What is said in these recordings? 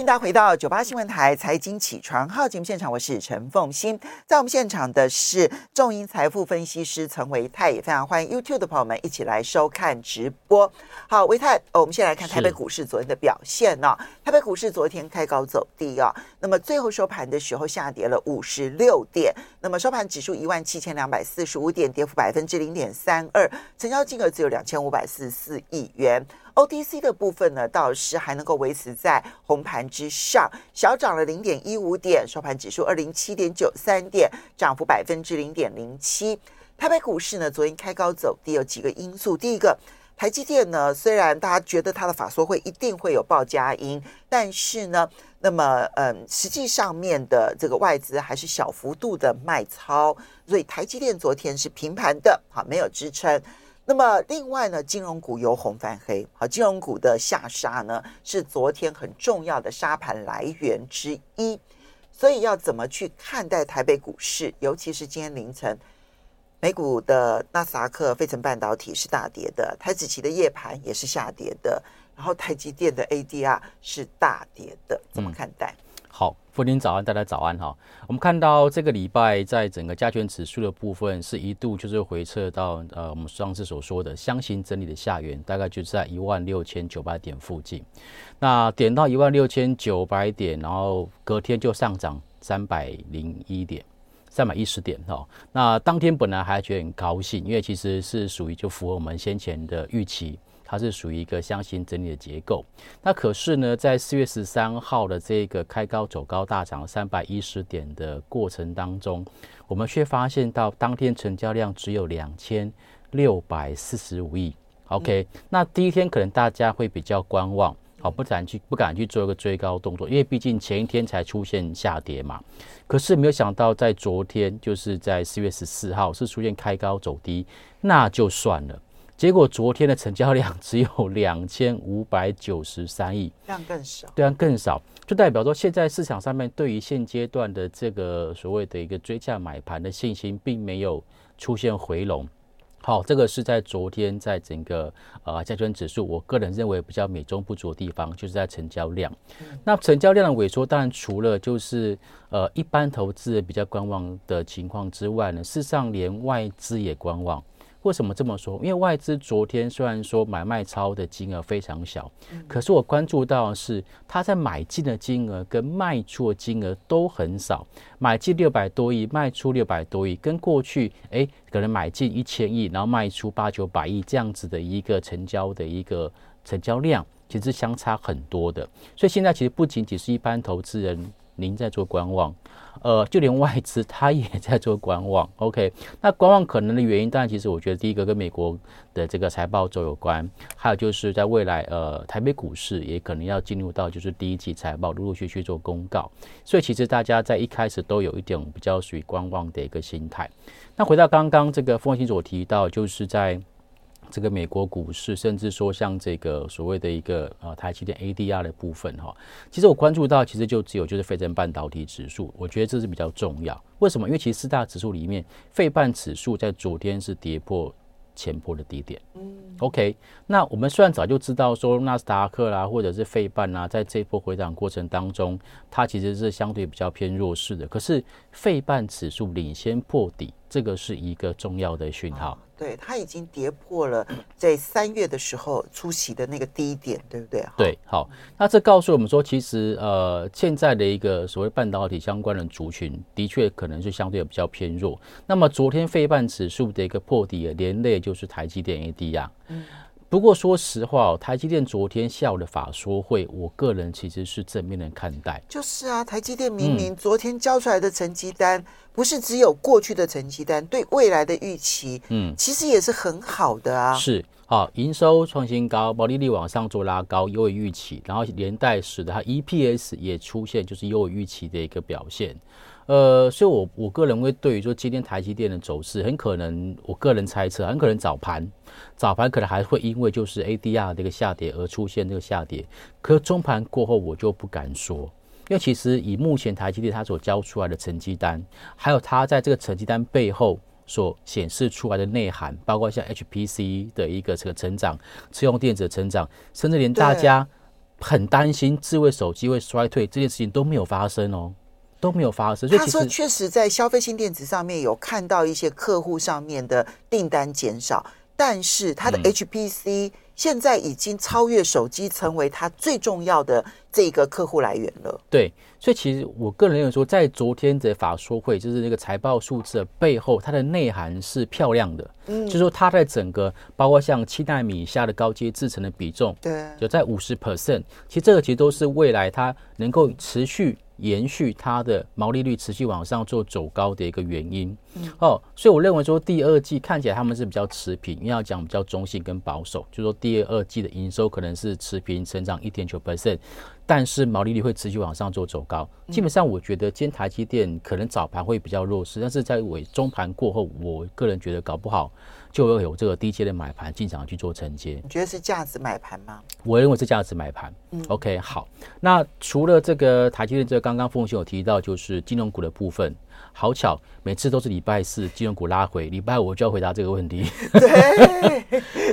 迎大家回到九八新闻台财经起床号节目现场，我是陈凤欣。在我们现场的是众银财富分析师陈维泰，也非常欢迎 YouTube 的朋友们一起来收看直播。好，维泰，我们先来看台北股市昨天的表现呢。台北股市昨天开高走低啊，那么最后收盘的时候下跌了五十六点，那么收盘指数一万七千两百四十五点，跌幅百分之零点三二，成交金额只有两千五百四十四亿元。OTC 的部分呢，倒是还能够维持在红盘之上，小涨了零点一五点，收盘指数二零七点九三点，涨幅百分之零点零七。台北股市呢，昨天开高走低，有几个因素。第一个，台积电呢，虽然大家觉得它的法说会一定会有报佳音，但是呢，那么嗯，实际上面的这个外资还是小幅度的卖超，所以台积电昨天是平盘的，好，没有支撑。那么另外呢，金融股由红翻黑，好，金融股的下杀呢是昨天很重要的沙盘来源之一，所以要怎么去看待台北股市？尤其是今天凌晨美股的纳斯达克费城半导体是大跌的，台子期的夜盘也是下跌的，然后台积电的 ADR 是大跌的，怎么看待？好，福林早安，大家早安哈。我们看到这个礼拜在整个加权指数的部分是一度就是回撤到呃我们上次所说的箱型整理的下缘，大概就在一万六千九百点附近。那点到一万六千九百点，然后隔天就上涨三百零一点，三百一十点哈。那当天本来还觉得很高兴，因为其实是属于就符合我们先前的预期。它是属于一个箱型整理的结构，那可是呢，在四月十三号的这个开高走高大涨三百一十点的过程当中，我们却发现到当天成交量只有两千六百四十五亿。OK，那第一天可能大家会比较观望，好不敢去不敢去做一个追高动作，因为毕竟前一天才出现下跌嘛。可是没有想到在昨天，就是在四月十四号是出现开高走低，那就算了。结果昨天的成交量只有两千五百九十三亿，量更少，对啊，更少，就代表说现在市场上面对于现阶段的这个所谓的一个追价买盘的信心，并没有出现回笼。好，这个是在昨天在整个呃加权指数，我个人认为比较美中不足的地方，就是在成交量。那成交量的萎缩，当然除了就是呃一般投资比较观望的情况之外呢，事实上连外资也观望。为什么这么说？因为外资昨天虽然说买卖超的金额非常小，可是我关注到是他在买进的金额跟卖出的金额都很少，买进六百多亿，卖出六百多亿，跟过去哎可能买进一千亿，然后卖出八九百亿这样子的一个成交的一个成交量，其实相差很多的。所以现在其实不仅仅是一般投资人您在做观望。呃，就连外资他也在做观望，OK？那观望可能的原因，当然其实我觉得第一个跟美国的这个财报周有关，还有就是在未来，呃，台北股市也可能要进入到就是第一季财报陆陆续续做公告，所以其实大家在一开始都有一点比较属于观望的一个心态。那回到刚刚这个风信所提到，就是在。这个美国股市，甚至说像这个所谓的一个呃台积电 ADR 的部分哈，其实我关注到，其实就只有就是费城半导体指数，我觉得这是比较重要。为什么？因为其实四大指数里面，费半指数在昨天是跌破前波的低点。嗯，OK。那我们虽然早就知道说纳斯达克啦，或者是费半啦，在这波回涨过程当中，它其实是相对比较偏弱势的。可是费半指数领先破底，这个是一个重要的讯号。对，它已经跌破了在三月的时候出席的那个低点，对不对？对，好，那这告诉我们说，其实呃，现在的一个所谓半导体相关的族群，的确可能是相对比较偏弱。那么昨天费半指数的一个破底，连累就是台积电 AD 啊。嗯。不过说实话，台积电昨天下午的法说会，我个人其实是正面的看待。就是啊，台积电明明昨天交出来的成绩单，不是只有过去的成绩单，对未来的预期，嗯，其实也是很好的啊。是，好，营收创新高，毛利率往上做拉高，优于预期，然后连带使得它 EPS 也出现就是优于预期的一个表现。呃，所以，我我个人会对于说今天台积电的走势，很可能，我个人猜测，很可能早盘，早盘可能还会因为就是 ADR 的一个下跌而出现这个下跌，可中盘过后我就不敢说，因为其实以目前台积电它所交出来的成绩单，还有它在这个成绩单背后所显示出来的内涵，包括像 HPC 的一个这个成长，车用电子的成长，甚至连大家。很担心智慧手机会衰退这件事情都没有发生哦，都没有发生。所以他说，确实在消费性电子上面有看到一些客户上面的订单减少，但是它的嗯 HPC 现在已经超越手机，成为它最重要的这个客户来源了。对，所以其实我个人认为说，在昨天的法说会，就是那个财报数字的背后，它的内涵是漂亮的。嗯，就是说它在整个包括像七纳米以下的高阶制程的比重，对，有在五十 percent，其实这个其实都是未来它能够持续延续它的毛利率持续往上做走高的一个原因。哦，所以我认为说第二季看起来他们是比较持平，因为要讲比较中性跟保守，就说第二季的营收可能是持平成长一点九 percent，但是毛利率会持续往上做走高。基本上我觉得今天台积电可能早盘会比较弱势，但是在尾中盘过后，我个人觉得搞不好就会有这个低阶的买盘进场去做承接。你觉得是价值买盘吗？我认为是价值买盘。嗯，OK，好。那除了这个台积电，这个刚刚凤兄有提到，就是金融股的部分。好巧，每次都是礼拜四金融股拉回，礼拜五就要回答这个问题。对，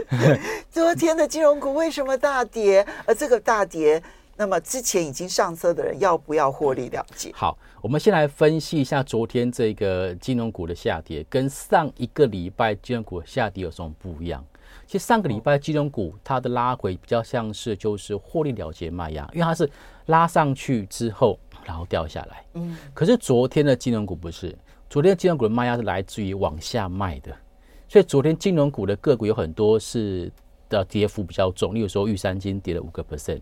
昨天的金融股为什么大跌？而这个大跌，那么之前已经上车的人要不要获利了结？好，我们先来分析一下昨天这个金融股的下跌，跟上一个礼拜金融股下跌有什么不一样？其实上个礼拜金融股它的拉回比较像是就是获利了结卖压，因为它是拉上去之后然后掉下来。嗯，可是昨天的金融股不是，昨天金融股的卖压是来自于往下卖的，所以昨天金融股的个股有很多是的跌幅比较重，例如说玉山金跌了五个 percent，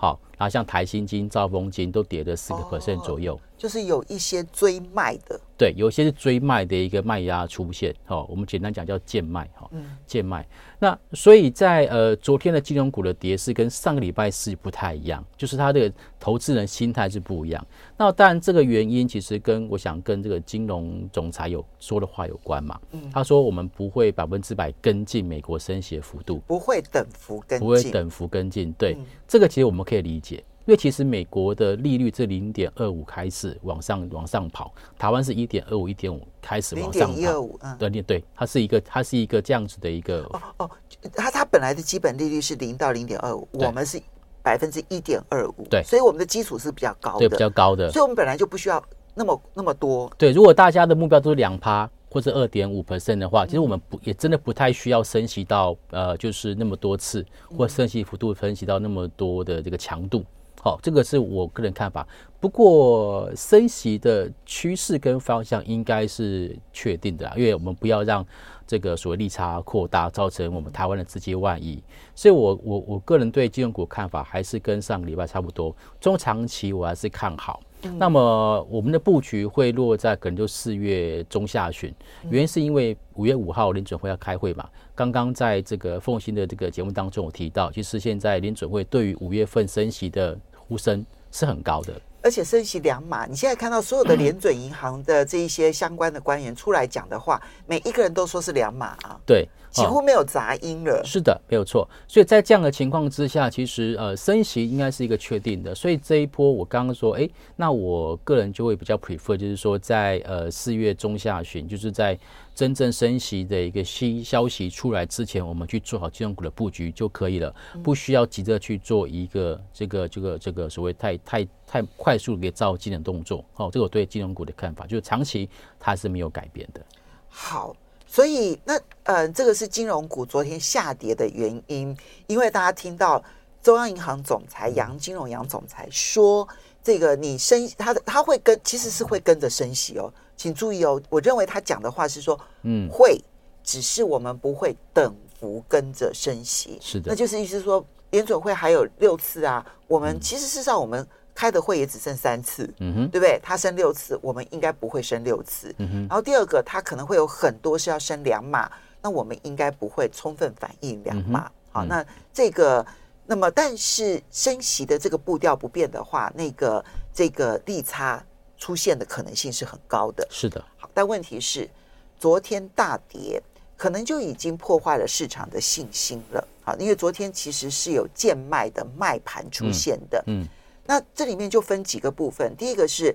好，然后像台新金、兆丰金都跌了四个 percent 左右。就是有一些追卖的，对，有一些是追卖的一个卖压出现，哦，我们简单讲叫贱卖，哈、嗯贱卖。那所以在呃昨天的金融股的跌势跟上个礼拜四不太一样，就是它的投资人心态是不一样。那当然这个原因其实跟我想跟这个金融总裁有说的话有关嘛。嗯他说我们不会百分之百跟进美国升息的幅度，不会等幅跟进不会进。等幅跟进。对，这个其实我们可以理解，因为其实美国的利率是零点二五开始往上往上跑，台湾是一点二五、一点五开始往上跑。点一二五，嗯，对对，它是一个它是一个这样子的一个哦哦，它它本来的基本利率是零到零点二五，我们是百分之一点二五，对所以我们的基础是比较高对比的，较高的所。以我们本来就不需要那么那么多，对，如果大家的目标都是两趴或者二点五 percent 的话，其实我们不也真的不太需要升息到呃就是那么多次，或升息幅度升息到那么多的这个强度。好、这个是我个人看法。不过升息的趋势跟方向应该是确定的啦，因为我们不要让这个所谓利差扩大，造成我们台湾的资金万亿。所以我我我个人对金融股看法还是跟上个礼拜差不多，中长期我还是看好。那么我们的布局会落在可能就四月中下旬，原因是因为五月五号联准会要开会嘛。刚刚在这个凤新的这个节目当中，我提到，其实现在联准会对于五月份升息的呼声是很高的。而且升息两码。你现在看到所有的联准银行的这一些相关的官员出来讲的话，每一个人都说是两码啊，对，几哦乎没有杂音了。是的，没有错。所以在这样的情况之下，其实呃升息应该是一个确定的。所以这一波我刚刚说，哎，那我个人就会比较 prefer，就是说在呃四月中下旬，就是在真正升息的一个新消息出来之前，我们去做好金融股的布局就可以了，不需要急着去做一个这个这个这个所谓太太太快速的一个造金的动作。哦，这个我对金融股的看法，就是长期它是没有改变的。好，所以那呃，这个是金融股昨天下跌的原因，因为大家听到中央银行总裁杨金龙杨总裁说，这个你升他的他会跟其实是会跟着升息哦，请注意哦，我认为他讲的话是说，嗯，会，只是我们不会等幅跟着升息，是的那就是意思说联准会还有六次啊，我们其实事实上我们开的会也只剩三次，嗯哼，对不对？他升六次，我们应该不会升六次。嗯哼，然后第二个，他可能会有很多是要升两码，那我们应该不会充分反映两码。好，那这个，那么但是升息的这个步调不变的话，那个这个利差出现的可能性是很高的。是的，好，但问题是，昨天大跌，可能就已经破坏了市场的信心了。好，因为昨天其实是有贱卖的卖盘出现的。嗯，那这里面就分几个部分，第一个是，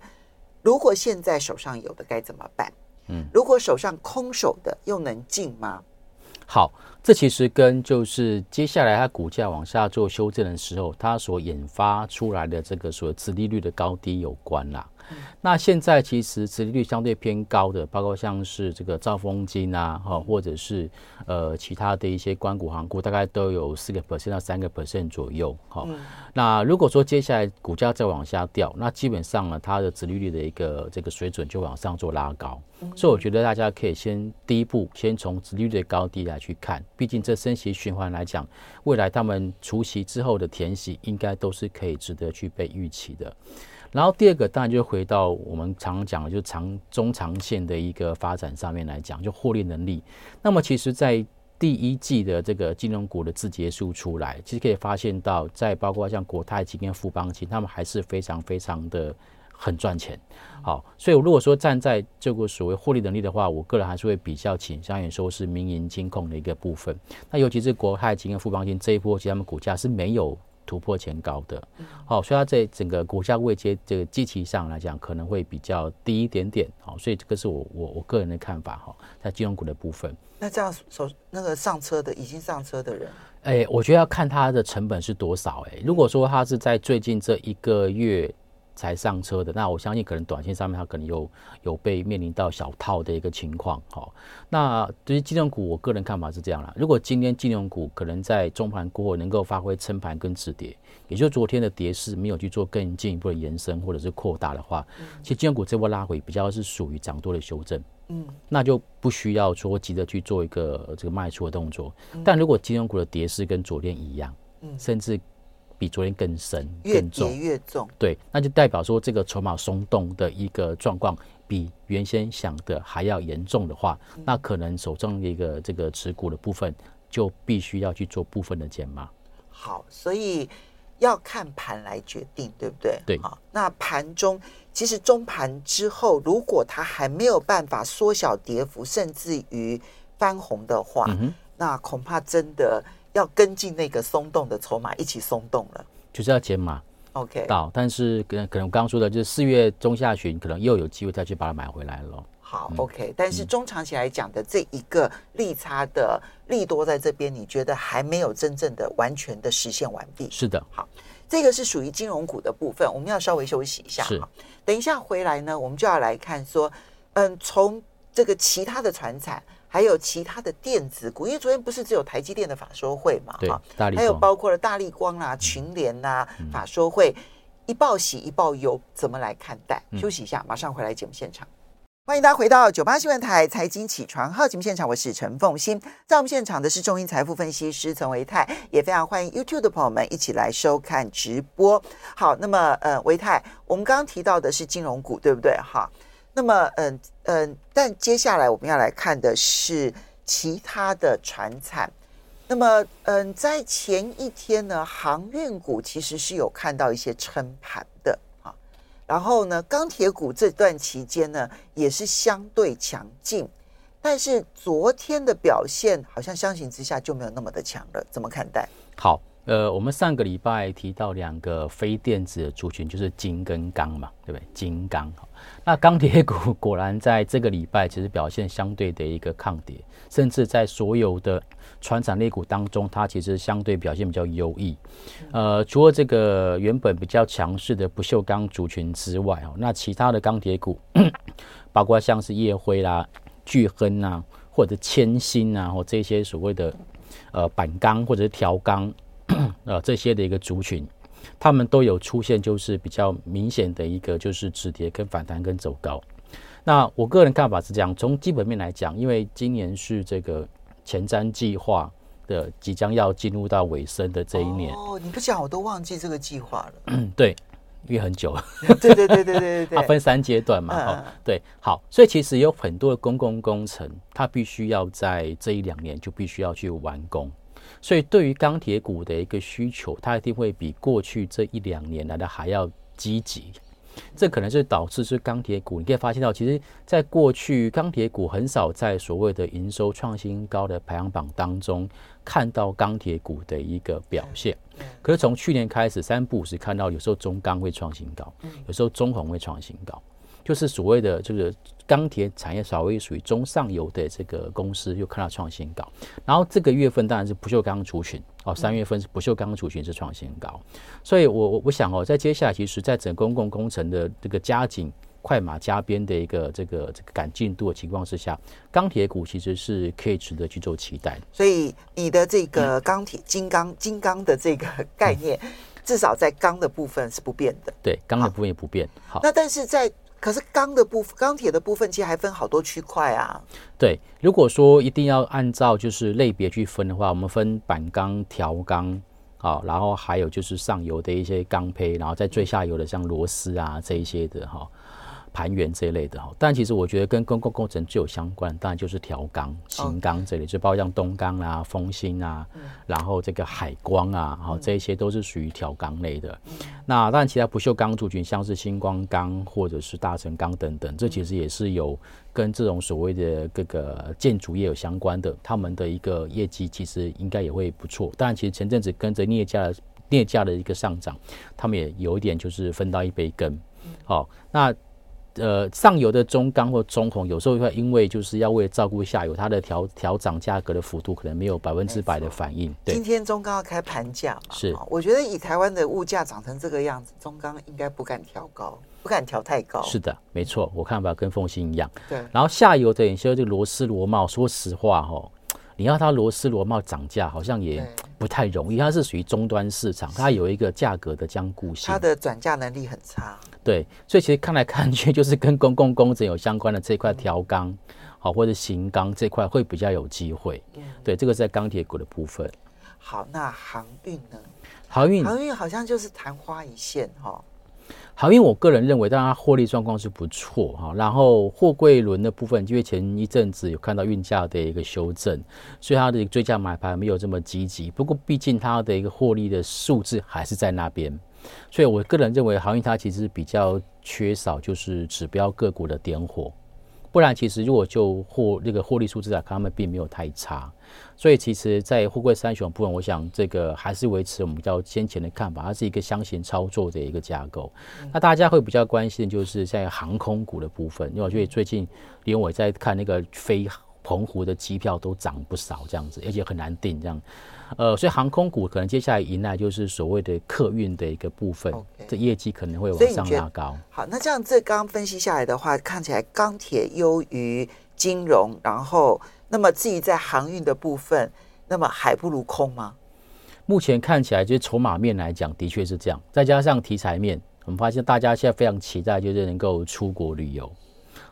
如果现在手上有的该怎么办？嗯，如果手上空手的又能进吗？好，这其实跟就是接下来它股价往下做修正的时候，它所引发出来的这个所谓殖利率的高低有关啦。那现在其实殖利率相对偏高的，包括像是这个兆丰金啊，哈，或者是呃其他的一些关股行股，大概都有四个 percent 到三个 percent 左右，哈。那如果说接下来股价再往下掉，那基本上呢，它的殖利率的一个这个水准就往上做拉高。所以我觉得大家可以先第一步先从殖利率的高低来去看，毕竟这升息循环来讲，未来他们除息之后的填息应该都是可以值得去被预期的。然后第二个当然就回到我们常讲的，就长中长线的一个发展上面来讲，就获利能力。那么其实，在第一季的这个金融股的字节数出来，其实可以发现到，在包括像国泰金跟富邦金，他们还是非常非常的很赚钱。好，所以如果说站在这个所谓获利能力的话，我个人还是会比较倾向于说是民营金控的一个部分。那尤其是国泰金跟富邦金这一波，其实他们股价是没有。突破前高的，好，所以它在整个股价位阶这个基期上来讲，可能会比较低一点点，好，所以这个是我我我个人的看法哈，在金融股的部分。那这样手那个上车的已经上车的人，哎，我觉得要看它的成本是多少，哎，如果说它是在最近这一个月。才上车的，那我相信可能短线上面它可能有有被面临到小套的一个情况，好，那对于金融股，我个人看法是这样啦。如果今天金融股可能在中盘过后能够发挥撑盘跟止跌，也就昨天的跌势没有去做更进一步的延伸或者是扩大的话，其实金融股这波拉回比较是属于涨多的修正，嗯，那就不需要说急着去做一个这个卖出的动作。但如果金融股的跌势跟昨天一样，嗯，甚至比昨天更深、更重，越重，对，那就代表说这个筹码松动的一个状况比原先想的还要严重的话，那可能手中的一个这个持股的部分就必须要去做部分的减码。好，所以要看盘来决定，对不对？对。好，那盘中其实中盘之后，如果它还没有办法缩小跌幅，甚至于翻红的话，那恐怕真的。要跟进那个松动的筹码一起松动了，就是要减码，OK 到，但是可能可能我刚刚说的，就是四月中下旬可能又有机会再去把它买回来了。好，OK，但是中长期来讲的这一个利差的利多在这边，你觉得还没有真正的完全的实现完毕？是的，好，这个是属于金融股的部分，我们要稍微休息一下。是，等一下回来呢，我们就要来看说，嗯，从这个其他的船产。还有其他的电子股，因为昨天不是只有台积电的法说会嘛，哈，还有包括了大力光啦、群联啊，法说会一报喜一报忧，怎么来看待？休息一下，马上回来节目现场。欢迎大家回到九八新闻台财经起床号节目现场，我是陈凤欣，在我们现场的是中英财富分析师陈维泰，也非常欢迎 YouTube 的朋友们一起来收看直播。好，那么呃，维泰，我们刚刚提到的是金融股，对不对？哈。那么，嗯嗯，但接下来我们要来看的是其他的船产。那么，嗯，在前一天呢，航运股其实是有看到一些撑盘的啊。然后呢，钢铁股这段期间呢，也是相对强劲。但是昨天的表现好像相形之下就没有那么的强了，怎么看待？好。呃，我们上个礼拜提到两个非电子的族群，就是金跟钢嘛，对不对？金钢，那钢铁股果然在这个礼拜其实表现相对的一个抗跌，甚至在所有的船产类股当中，它其实相对表现比较优异。呃，除了这个原本比较强势的不锈钢族群之外，哦，那其他的钢铁股，包括像是叶辉啦、巨亨啊，或者千芯啊，或这些所谓的呃板钢或者是条钢。呃，这些的一个族群，他们都有出现，就是比较明显的一个，就是止跌跟反弹跟走高。那我个人看法是这样，从基本面来讲，因为今年是这个前瞻计划的即将要进入到尾声的这一年。哦，你不讲我都忘记这个计划了。嗯，对，因为很久了。对对对对对对它分三阶段嘛。哦，对，好，所以其实有很多的公共工程，它必须要在这一两年就必须要去完工。所以，对于钢铁股的一个需求，它一定会比过去这一两年来的还要积极。这可能是导致是钢铁股，你可以发现到，其实在过去钢铁股很少在所谓的营收创新高的排行榜当中看到钢铁股的一个表现。可是从去年开始，三步是看到有时候中钢会创新高，有时候中红会创新高。就是所谓的这个钢铁产业稍微属于中上游的这个公司又看到创新高，然后这个月份当然是不锈钢族群哦，三月份是不锈钢族群是创新高，所以我我我想哦，在接下来其实，在整公共工程的这个加紧。快马加鞭的一个这个这个赶进度的情况之下，钢铁股其实是可以值得去做期待。所以你的这个钢铁金刚金刚的这个概念，至少在钢的部分是不变的。对，钢的部分也不变。好，那但是在可是钢的部分，钢铁的部分其实还分好多区块啊。对，如果说一定要按照就是类别去分的话，我们分板钢、条钢，好，然后还有就是上游的一些钢胚，然后在最下游的像螺丝啊这一些的哈。盘源这一类的哈，但其实我觉得跟公共工程最有相关，当然就是条钢、型钢这类，就包括像东钢啊、丰兴啊，然后这个海光啊，好，这一些都是属于条钢类的。那当然，其他不锈钢族群，像是星光钢或者是大成钢等等，这其实也是有跟这种所谓的各个建筑业有相关的，他们的一个业绩其实应该也会不错。当然，其实前阵子跟着镍价的镍价的一个上涨，他们也有一点就是分到一杯羹。好，那。呃，上游的中钢或中红，有时候会因为就是要为了照顾下游，它的调调涨价格的幅度可能没有百分之百的反应。对今天中钢要开盘价嘛？是，我觉得以台湾的物价涨成这个样子，中钢应该不敢调高，不敢调太高。是的，没错，我看法跟凤鑫一样。对。然后下游的一些这个螺丝螺帽，说实话哈，你要它螺丝螺帽涨价，好像也不太容易。它是属于终端市场，它有一个价格的僵固性，它的转嫁能力很差。对，所以其实看来看去，就是跟公共工程有相关的这块条钢，好或者型钢这块会比较有机会。对，这个在钢铁股的部分。好，那航运呢？航运，航运好像就是昙花一现哈。航运，我个人认为，当然获利状况是不错哈。然后货柜轮的部分，因为前一阵子有看到运价的一个修正，所以它的追加买盘没有这么积极。不过，毕竟它的一个获利的数字还是在那边。所以，我个人认为航运它其实比较缺少就是指标个股的点火，不然其实如果就获那个获利数字来看，他们并没有太差。所以，其实，在富贵三雄部分，我想这个还是维持我们比较先前的看法，它是一个箱型操作的一个架构。那大家会比较关心的就是在航空股的部分，因为我觉得最近连我在看那个飞澎湖的机票都涨不少，这样子，而且很难订这样。呃，所以航空股可能接下来迎来就是所谓的客运的一个部分，这业绩可能会往上拉高。好，那这样这刚刚分析下来的话，看起来钢铁优于金融，然后那么至于在航运的部分，那么还不如空吗？目前看起来，就是筹码面来讲，的确是这样。再加上题材面，我们发现大家现在非常期待，就是能够出国旅游。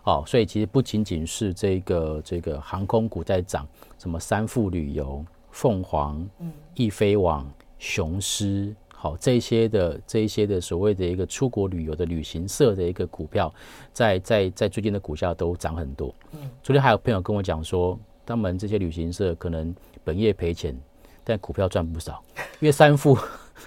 哦，所以其实不仅仅是这个这个航空股在涨，什么三富旅游。凤凰、易飞网、雄狮，好这些的这一些的所谓的一个出国旅游的旅行社的一个股票，在在在最近的股价都涨很多。嗯，昨天还有朋友跟我讲说，他们这些旅行社可能本业赔钱，但股票赚不少，因为三富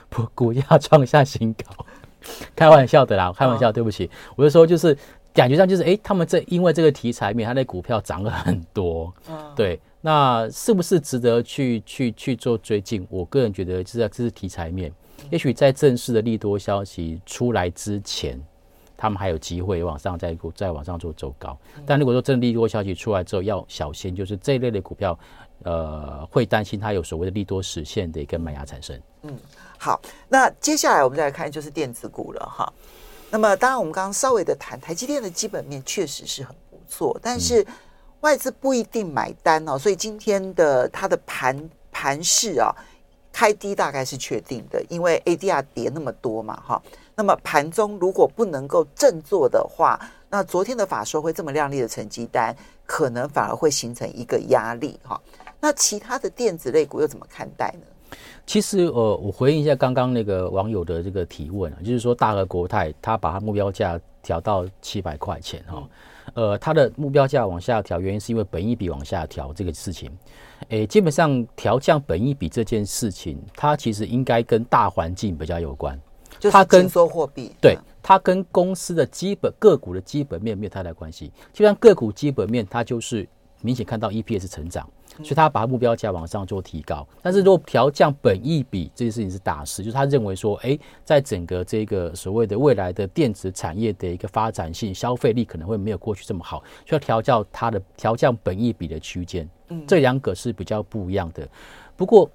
股 股价创下新高。开玩笑的啦，开玩笑，对不起，我就说就是感觉上就是哎，他们这因为这个题材面，他的股票涨了很多。嗯，对。那是不是值得去去去做追进？我个人觉得，这这是题材面。也许在正式的利多消息出来之前，他们还有机会往上再再往上做走高。但如果说真利多消息出来之后，要小心，就是这一类的股票，呃，会担心它有所谓的利多实现的一个买压产生。嗯，好，那接下来我们再来看就是电子股了哈。那么当然，我们刚刚稍微的谈台积电的基本面确实是很不错，但是。外资不一定买单哦，所以今天的它的盘盘势啊，开低大概是确定的，因为 ADR 跌那么多嘛，哈。那么盘中如果不能够振作的话，那昨天的法说会这么亮丽的成绩单，可能反而会形成一个压力哈。那其他的电子类股又怎么看待呢？其实呃，我回应一下刚刚那个网友的这个提问啊，就是说大和国泰他把它目标价调到七百块钱哈。呃，它的目标价往下调，原因是因为本益比往下调这个事情。诶，基本上调降本益比这件事情，它其实应该跟大环境比较有关。它跟缩货币，对它跟公司的基本个股的基本面没有太大关系。就像个股基本面，它就是明显看到 EPS 成长，所以他把目标价往上做提高。但是如果调降本益比这件事情是大事，就是他认为说，哎，在整个这个所谓的未来的电子产业的一个发展性、消费力可能会没有过去这么好，需要调教它的调降本益比的区间。嗯，这两个是比较不一样的。不过。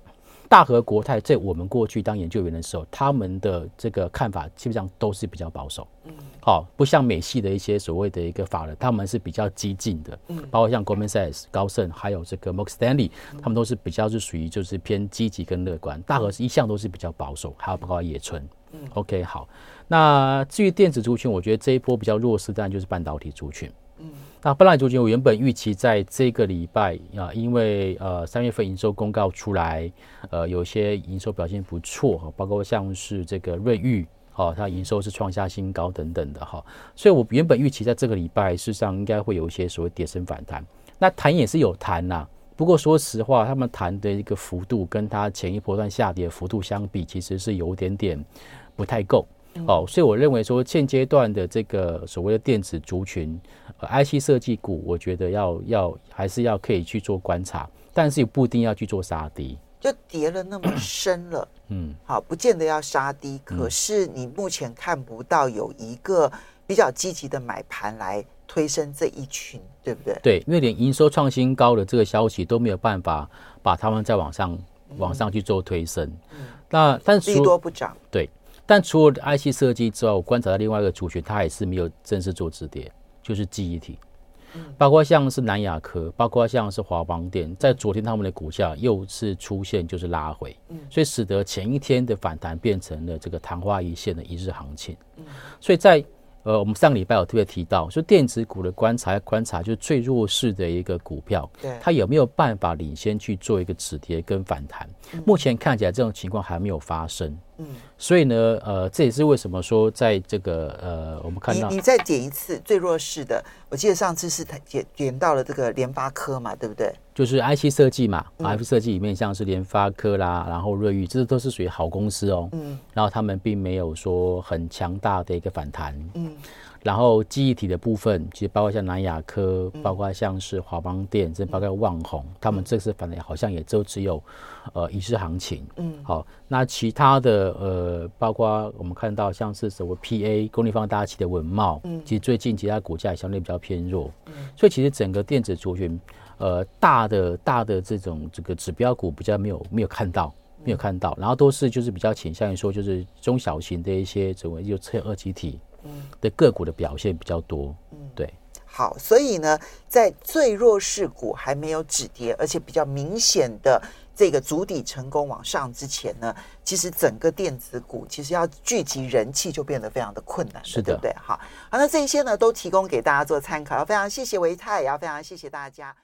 大和国泰在我们过去当研究员的时候，他们的这个看法基本上都是比较保守。嗯，好，不像美系的一些所谓的一个法人，他们是比较激进的。嗯，包括像 Goldman Sachs 高盛，还有这个 Morgan Stanley，他们都是比较是属于就是偏积极跟乐观。大和是一向都是比较保守，还有包括野村。嗯，OK，好。那至于电子族群，我觉得这一波比较弱势，当然就是半导体族群。嗯。那半导体族群，我原本预期在这个礼拜啊，因为呃三月份营收公告出来，呃有些营收表现不错哈，包括像是这个瑞昱哦，它营收是创下新高等等的哈，所以我原本预期在这个礼拜事实上应该会有一些所谓跌升反弹。那弹也是有弹呐，不过说实话，他们弹的一个幅度跟它前一波段下跌幅度相比，其实是有点点不太够。哦，所以我认为说现阶段的这个所谓的电子族群，呃，IC 设计股，我觉得要要还是要可以去做观察，但是也不一定要去做杀低。就跌了那么深了，嗯，好，不见得要杀低，可是你目前看不到有一个比较积极的买盘来推升这一群，对不对？对，因为连营收创新高的这个消息都没有办法把他们再往上往上去做推升。嗯，那但是利多不涨，对。但除了 IC 设计之外，我观察到另外一个族群，它也是没有正式做止跌，就是记忆体，包括像是南亚科，包括像是华邦电，在昨天他们的股价又是出现就是拉回，所以使得前一天的反弹变成了这个昙花一现的一日行情，所以在。呃，我们上个礼拜有特别提到，说电子股的观察观察，就是最弱势的一个股票，对它有没有办法领先去做一个止跌跟反弹？目前看起来这种情况还没有发生。嗯，所以呢，呃，这也是为什么说在这个呃，我们看到你再点一次最弱势的，我记得上次是点点到了这个联发科嘛，对不对？就是 IC 设计嘛，IC 设计里面像是联发科啦，然后瑞昱，这都是属于好公司哦。嗯，然后他们并没有说很强大的一个反弹。嗯。然后记忆体的部分，其实包括像南亚科，包括像是华邦电，这包括旺宏，他们这次反正好像也都只有，呃，一次行情。嗯，好，那其他的呃，包括我们看到像是什么 PA 功率放大器的文茂，嗯，其实最近其他股价也相对比较偏弱。嗯，所以其实整个电子族群，呃，大的大的这种这个指标股比较没有没有看到，没有看到，然后都是就是比较倾向于说就是中小型的一些这种就测二级体。的个股的表现比较多，嗯，对，好，所以呢，在最弱势股还没有止跌，而且比较明显的这个足底成功往上之前呢，其实整个电子股其实要聚集人气就变得非常的困难，是对不对？好，好，那这些呢都提供给大家做参考，要非常谢谢维泰，也要非常谢谢大家。